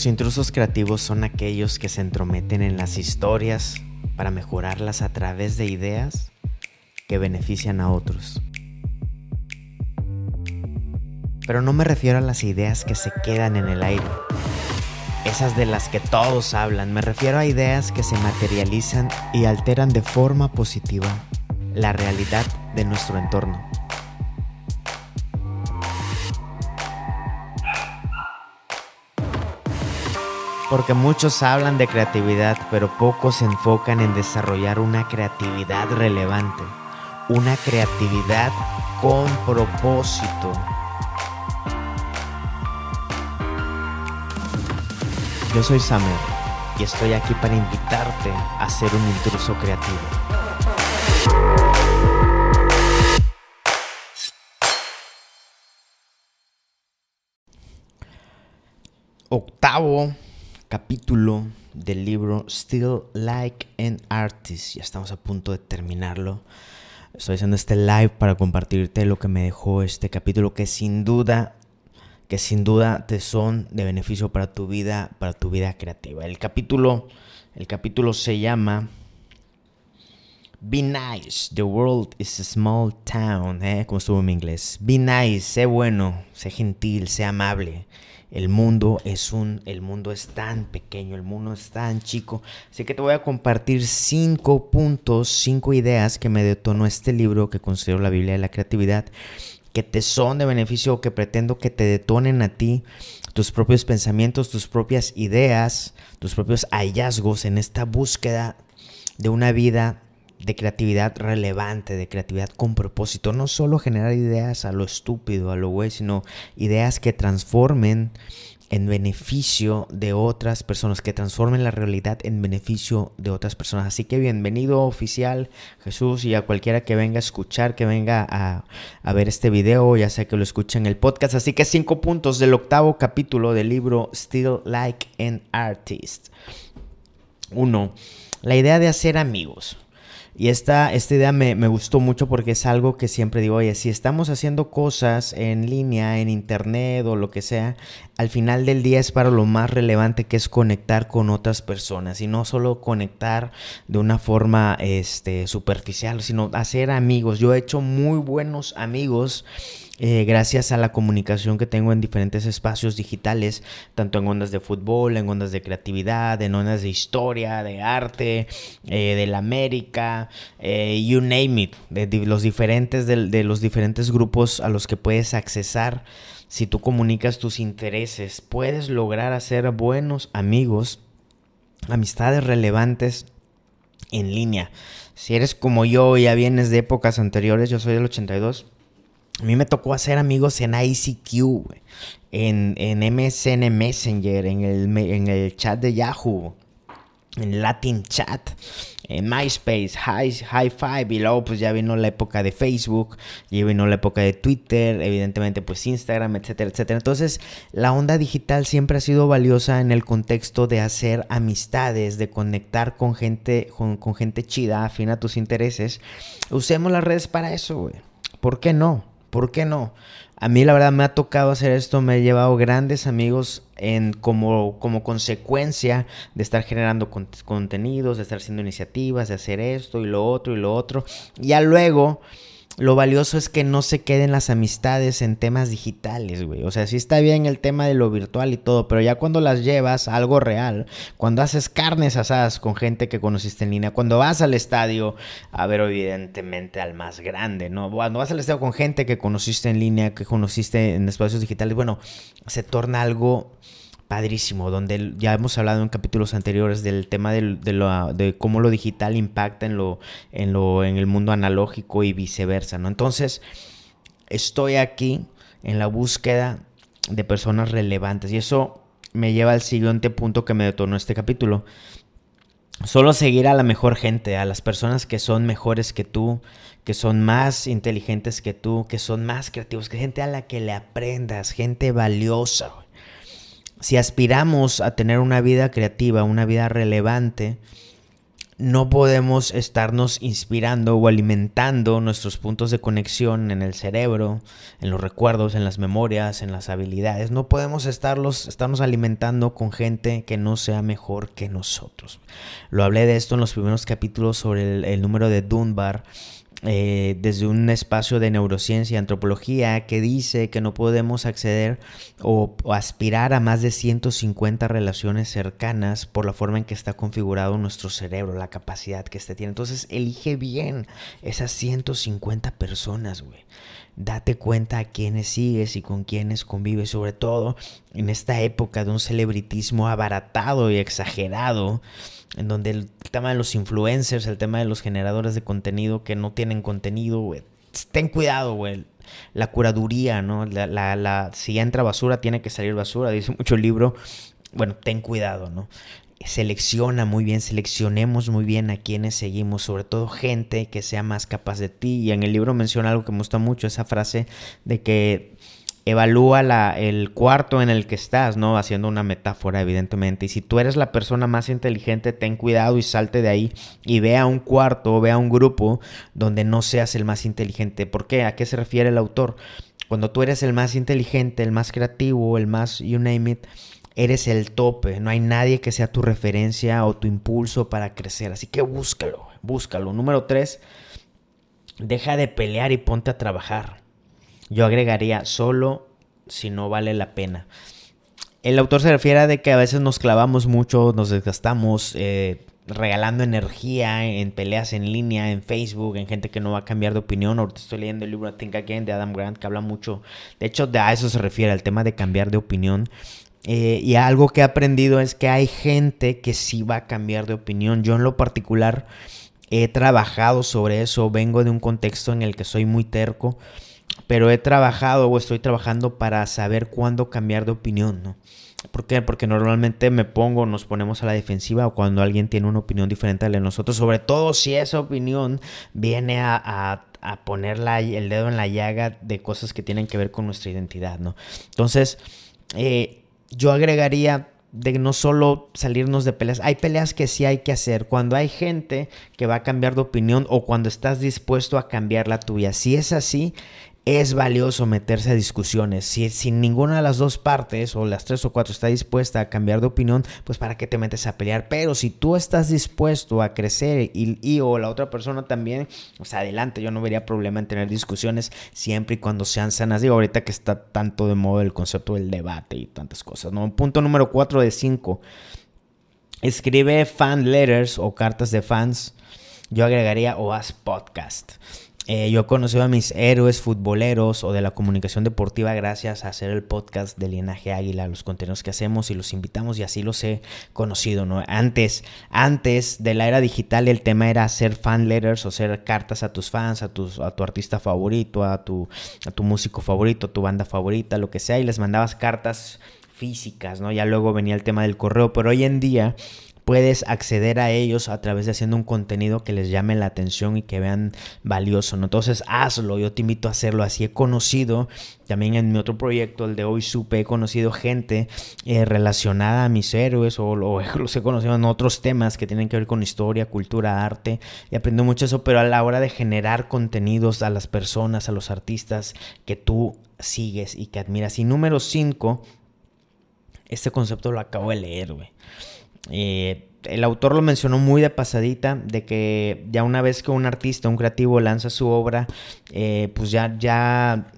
Los intrusos creativos son aquellos que se entrometen en las historias para mejorarlas a través de ideas que benefician a otros. Pero no me refiero a las ideas que se quedan en el aire, esas de las que todos hablan, me refiero a ideas que se materializan y alteran de forma positiva la realidad de nuestro entorno. Porque muchos hablan de creatividad, pero pocos se enfocan en desarrollar una creatividad relevante, una creatividad con propósito. Yo soy Samuel y estoy aquí para invitarte a ser un intruso creativo. Octavo capítulo del libro Still Like an Artist. Ya estamos a punto de terminarlo. Estoy haciendo este live para compartirte lo que me dejó este capítulo que sin duda que sin duda te son de beneficio para tu vida, para tu vida creativa. El capítulo el capítulo se llama Be nice, the world is a small town, ¿eh? Como estuvo en inglés. Be nice, sé bueno, sé gentil, sé amable. El mundo es un, el mundo es tan pequeño, el mundo es tan chico. Así que te voy a compartir cinco puntos, cinco ideas que me detonó este libro que considero la Biblia de la creatividad, que te son de beneficio, que pretendo que te detonen a ti tus propios pensamientos, tus propias ideas, tus propios hallazgos en esta búsqueda de una vida de creatividad relevante, de creatividad con propósito. No solo generar ideas a lo estúpido, a lo güey, sino ideas que transformen en beneficio de otras personas, que transformen la realidad en beneficio de otras personas. Así que bienvenido oficial Jesús y a cualquiera que venga a escuchar, que venga a, a ver este video, ya sea que lo escuche en el podcast. Así que cinco puntos del octavo capítulo del libro Still Like an Artist. Uno, la idea de hacer amigos. Y esta, esta idea me, me, gustó mucho porque es algo que siempre digo, oye, si estamos haciendo cosas en línea, en internet o lo que sea, al final del día es para lo más relevante que es conectar con otras personas y no solo conectar de una forma este, superficial, sino hacer amigos. Yo he hecho muy buenos amigos eh, gracias a la comunicación que tengo en diferentes espacios digitales, tanto en ondas de fútbol, en ondas de creatividad, en ondas de historia, de arte, eh, de la América, eh, you name it, de, los diferentes, de los diferentes grupos a los que puedes accesar. Si tú comunicas tus intereses, puedes lograr hacer buenos amigos, amistades relevantes en línea. Si eres como yo, ya vienes de épocas anteriores, yo soy del 82 a mí me tocó hacer amigos en ICQ, en, en MSN Messenger, en el, en el chat de Yahoo, en Latin Chat, en MySpace, Five, y luego pues ya vino la época de Facebook, ya vino la época de Twitter, evidentemente pues Instagram, etcétera, etcétera. Entonces la onda digital siempre ha sido valiosa en el contexto de hacer amistades, de conectar con gente, con, gente chida, afín a tus intereses. Usemos las redes para eso, güey. ¿Por qué no? ¿Por qué no? A mí la verdad me ha tocado hacer esto, me he llevado grandes amigos en como, como consecuencia de estar generando con, contenidos, de estar haciendo iniciativas, de hacer esto y lo otro y lo otro. Ya luego lo valioso es que no se queden las amistades en temas digitales, güey. O sea, sí está bien el tema de lo virtual y todo, pero ya cuando las llevas a algo real, cuando haces carnes asadas con gente que conociste en línea, cuando vas al estadio a ver evidentemente al más grande, ¿no? Cuando vas al estadio con gente que conociste en línea, que conociste en espacios digitales, bueno, se torna algo padrísimo, donde ya hemos hablado en capítulos anteriores del tema de, de, cómo lo digital impacta en lo, en lo, en el mundo analógico y viceversa, ¿no? Entonces, estoy aquí en la búsqueda de personas relevantes y eso me lleva al siguiente punto que me detonó este capítulo. Solo seguir a la mejor gente, a las personas que son mejores que tú, que son más inteligentes que tú, que son más creativos, que gente a la que le aprendas, gente valiosa. Si aspiramos a tener una vida creativa, una vida relevante, no podemos estarnos inspirando o alimentando nuestros puntos de conexión en el cerebro, en los recuerdos, en las memorias, en las habilidades. No podemos estarlos, estarnos alimentando con gente que no sea mejor que nosotros. Lo hablé de esto en los primeros capítulos sobre el, el número de Dunbar eh, desde un espacio de neurociencia antropología que dice que no podemos acceder o, aspirar a más de 150 relaciones cercanas por la forma en que está configurado nuestro cerebro, la capacidad que este tiene. Entonces elige bien esas 150 personas, güey. Date cuenta a quiénes sigues y con quiénes convives, sobre todo en esta época de un celebritismo abaratado y exagerado en donde el tema de los influencers, el tema de los generadores de contenido que no tienen contenido, güey, ten cuidado, güey. La curaduría, ¿no? La, la, si entra basura, tiene que salir basura, dice mucho el libro. Bueno, ten cuidado, ¿no? Selecciona muy bien, seleccionemos muy bien a quienes seguimos, sobre todo gente que sea más capaz de ti. Y en el libro menciona algo que me gusta mucho, esa frase de que evalúa la, el cuarto en el que estás, ¿no? Haciendo una metáfora, evidentemente. Y si tú eres la persona más inteligente, ten cuidado y salte de ahí y ve a un cuarto, ve a un grupo donde no seas el más inteligente. ¿Por qué? ¿A qué se refiere el autor? Cuando tú eres el más inteligente, el más creativo, el más, you name it, eres el tope. No hay nadie que sea tu referencia o tu impulso para crecer. Así que búscalo, búscalo. Número tres, deja de pelear y ponte a trabajar. Yo agregaría solo si no vale la pena. El autor se refiere a de que a veces nos clavamos mucho, nos desgastamos eh, regalando energía en peleas en línea, en Facebook, en gente que no va a cambiar de opinión. Ahorita estoy leyendo el libro Think Again de Adam Grant que habla mucho. De hecho, de a eso se refiere, al tema de cambiar de opinión. Eh, y algo que he aprendido es que hay gente que sí va a cambiar de opinión. Yo en lo particular he trabajado sobre eso. Vengo de un contexto en el que soy muy terco pero he trabajado o estoy trabajando para saber cuándo cambiar de opinión, ¿no? ¿Por qué? Porque normalmente me pongo, nos ponemos a la defensiva o cuando alguien tiene una opinión diferente a la de nosotros, sobre todo si esa opinión viene a, poner el dedo en la llaga de cosas que tienen que ver con nuestra identidad, ¿no? Entonces, eh, yo agregaría de no solo salirnos de peleas, hay peleas que sí hay que hacer. Cuando hay gente que va a cambiar de opinión o cuando estás dispuesto a cambiar la tuya. Si es así, es valioso meterse a discusiones. Si, sin ninguna de las dos partes, o las tres o cuatro, está dispuesta a cambiar de opinión, pues para qué te metes a pelear. Pero si tú estás dispuesto a crecer y, o la otra persona también, pues adelante, yo no vería problema en tener discusiones siempre y cuando sean sanas. Digo, ahorita que está tanto de moda el concepto del debate y tantas cosas. ¿no? Punto número cuatro de cinco. Escribe fan letters o cartas de fans. Yo agregaría o haz podcast. Eh, yo he conocido a mis héroes futboleros o de la comunicación deportiva gracias a hacer el podcast de Linaje Águila, los contenidos que hacemos y los invitamos y así los he conocido, ¿no? Antes, antes de la era digital el tema era hacer fan letters o hacer cartas a tus fans, a, tus, tu artista favorito, a tu, a tu músico favorito, a tu banda favorita, lo que sea, y les mandabas cartas físicas, ¿no? Ya luego venía el tema del correo, pero hoy en día puedes acceder a ellos a través de haciendo un contenido que les llame la atención y que vean valioso. ¿no? Entonces hazlo, yo te invito a hacerlo. Así he conocido, también en mi otro proyecto, el de hoy supe, he conocido gente eh, relacionada a mis héroes o, los he conocido en otros temas que tienen que ver con historia, cultura, arte y aprendo mucho eso, pero a la hora de generar contenidos a las personas, a los artistas que tú sigues y que admiras. Y número 5, este concepto lo acabo de leer, güey. Eh, el autor lo mencionó muy de pasadita, de que ya una vez que un artista, un creativo lanza su obra, eh, pues ya, ya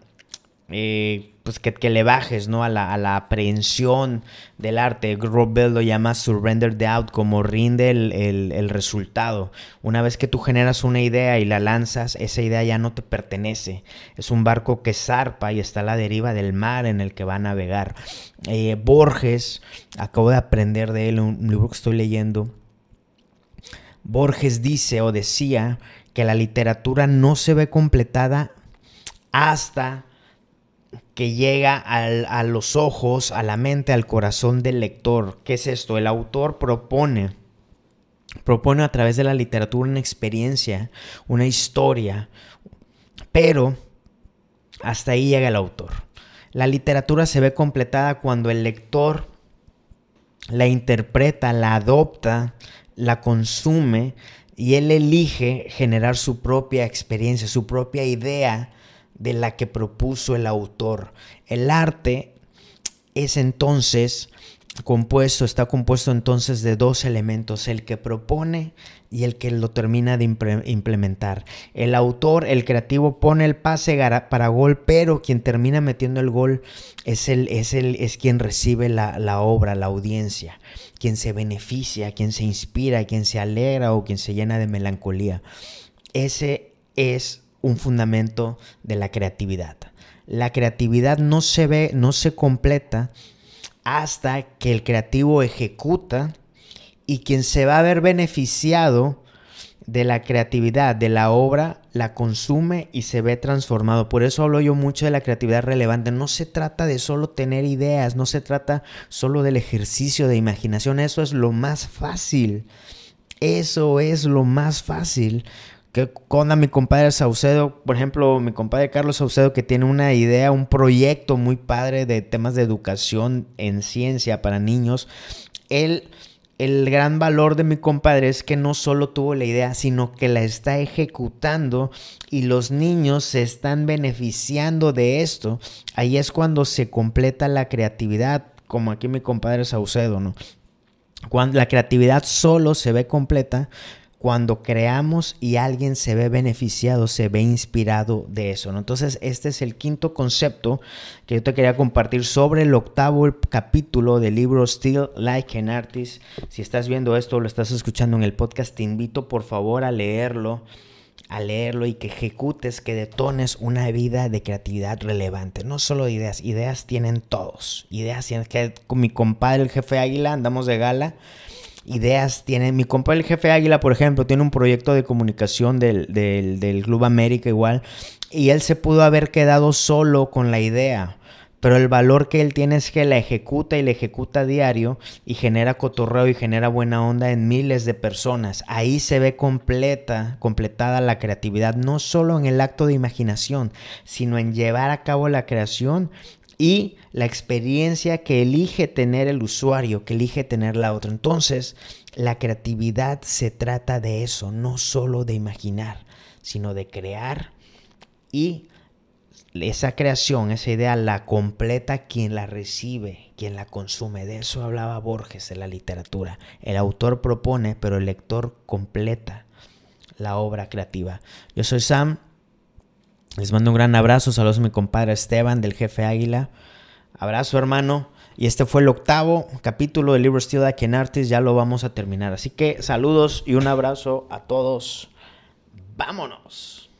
eh, pues que, le bajes ¿no? a, la, a la aprehensión del arte. Rob Bell lo llama surrender the out, como rinde el, resultado. Una vez que tú generas una idea y la lanzas, esa idea ya no te pertenece. Es un barco que zarpa y está a la deriva del mar en el que va a navegar. Eh, Borges, acabo de aprender de él un libro que estoy leyendo. Borges dice o decía que la literatura no se ve completada hasta que llega a los ojos, a la mente, al corazón del lector. ¿Qué es esto? El autor propone, propone a través de la literatura una experiencia, una historia, pero hasta ahí llega el autor. La literatura se ve completada cuando el lector la interpreta, la adopta, la consume y él elige generar su propia experiencia, su propia idea de la que propuso el autor. El arte es entonces compuesto, está compuesto entonces de dos elementos, el que propone y el que lo termina de implementar. El autor, el creativo, pone el pase para gol, pero quien termina metiendo el gol es, el, es, el, es quien recibe la, la obra, la audiencia, quien se beneficia, quien se inspira, quien se alegra o quien se llena de melancolía. Ese es un fundamento de la creatividad. La creatividad no se ve, no se completa hasta que el creativo ejecuta y quien se va a ver beneficiado de la creatividad, de la obra, la consume y se ve transformado. Por eso hablo yo mucho de la creatividad relevante. No se trata de solo tener ideas, no se trata solo del ejercicio de imaginación. Eso es lo más fácil. Eso es lo más fácil. Que con mi compadre Saucedo, por ejemplo, mi compadre Carlos Saucedo, que tiene una idea, un proyecto muy padre de temas de educación en ciencia para niños. Él el gran valor de mi compadre es que no solo tuvo la idea, sino que la está ejecutando y los niños se están beneficiando de esto. Ahí es cuando se completa la creatividad, como aquí mi compadre Saucedo, ¿no? Cuando la creatividad solo se ve completa cuando creamos y alguien se ve beneficiado, se ve inspirado de eso. Entonces, este es el quinto concepto que yo te quería compartir sobre el octavo capítulo del libro Still Like an Artist. Si estás viendo esto o lo estás escuchando en el podcast, te invito por favor a leerlo a leerlo y que ejecutes, que detones una vida de creatividad relevante. No solo ideas, ideas tienen todos. Ideas tienen que con mi compadre el jefe Águila andamos de gala ideas tiene. Mi compa el jefe Águila, por ejemplo, tiene un proyecto de comunicación del, del, Club América igual. Y él se pudo haber quedado solo con la idea. Pero el valor que él tiene es que la ejecuta y la ejecuta diario y genera cotorreo y genera buena onda en miles de personas. Ahí se ve completa, completada la creatividad, no solo en el acto de imaginación, sino en llevar a cabo la creación y la experiencia que elige tener el usuario, que elige tener la otra. Entonces, la creatividad se trata de eso, no solo de imaginar, sino de crear y esa creación, esa idea la completa quien la recibe, quien la consume. De eso hablaba Borges en la literatura. El autor propone, pero el lector completa la obra creativa. Yo soy Sam. Les mando un gran abrazo. Saludos a mi compadre Esteban del Jefe Águila. Abrazo, hermano. Y este fue el octavo capítulo del libro Still Like an Artist. Ya lo vamos a terminar. Así que saludos y un abrazo a todos. ¡Vámonos!